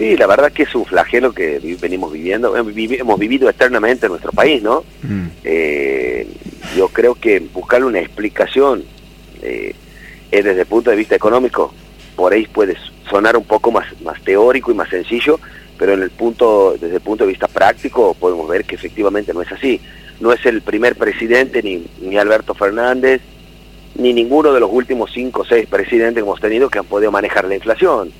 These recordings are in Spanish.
Sí, la verdad que es un flagelo que venimos viviendo, hemos vivido eternamente en nuestro país, ¿no? Mm. Eh, yo creo que buscarle una explicación eh, desde el punto de vista económico, por ahí puede sonar un poco más, más teórico y más sencillo, pero en el punto, desde el punto de vista práctico podemos ver que efectivamente no es así. No es el primer presidente, ni, ni Alberto Fernández, ni ninguno de los últimos cinco o seis presidentes que hemos tenido que han podido manejar la inflación.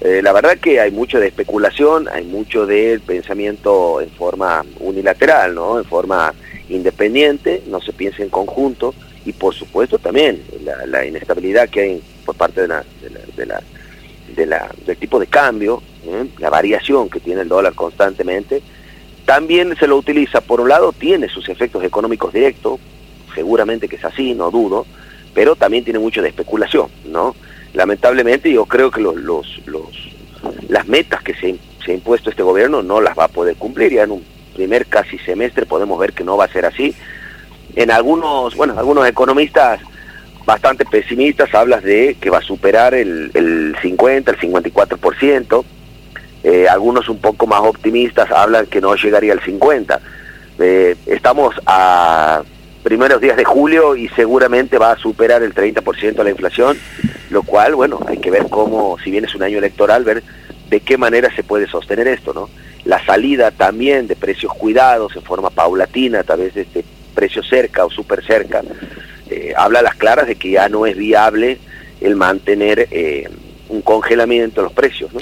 Eh, la verdad que hay mucho de especulación, hay mucho de pensamiento en forma unilateral, ¿no? en forma independiente, no se piensa en conjunto y por supuesto también la, inestabilidad que hay por parte de la, de la, del tipo de cambio, ¿eh? la variación que tiene el dólar constantemente, también se lo utiliza, por un lado tiene sus efectos económicos directos, seguramente que es así, no dudo, pero también tiene mucho de especulación, ¿no? Lamentablemente yo creo que los, las metas que se, se ha impuesto este gobierno no las va a poder cumplir, ya en un primer casi semestre podemos ver que no va a ser así, en algunos, bueno, algunos economistas bastante pesimistas hablas de que va a superar el, el 50, el 54%, eh, algunos un poco más optimistas hablan que no llegaría al 50. Eh, estamos a primeros días de julio y seguramente va a superar el 30% la inflación, lo cual, bueno, hay que ver cómo, si bien es un año electoral, ver de qué manera se puede sostener esto, ¿no? La salida también de precios cuidados en forma paulatina través de este precio cerca o súper cerca, eh, habla a las claras de que ya no es viable el mantener eh, un congelamiento de los precios. ¿no?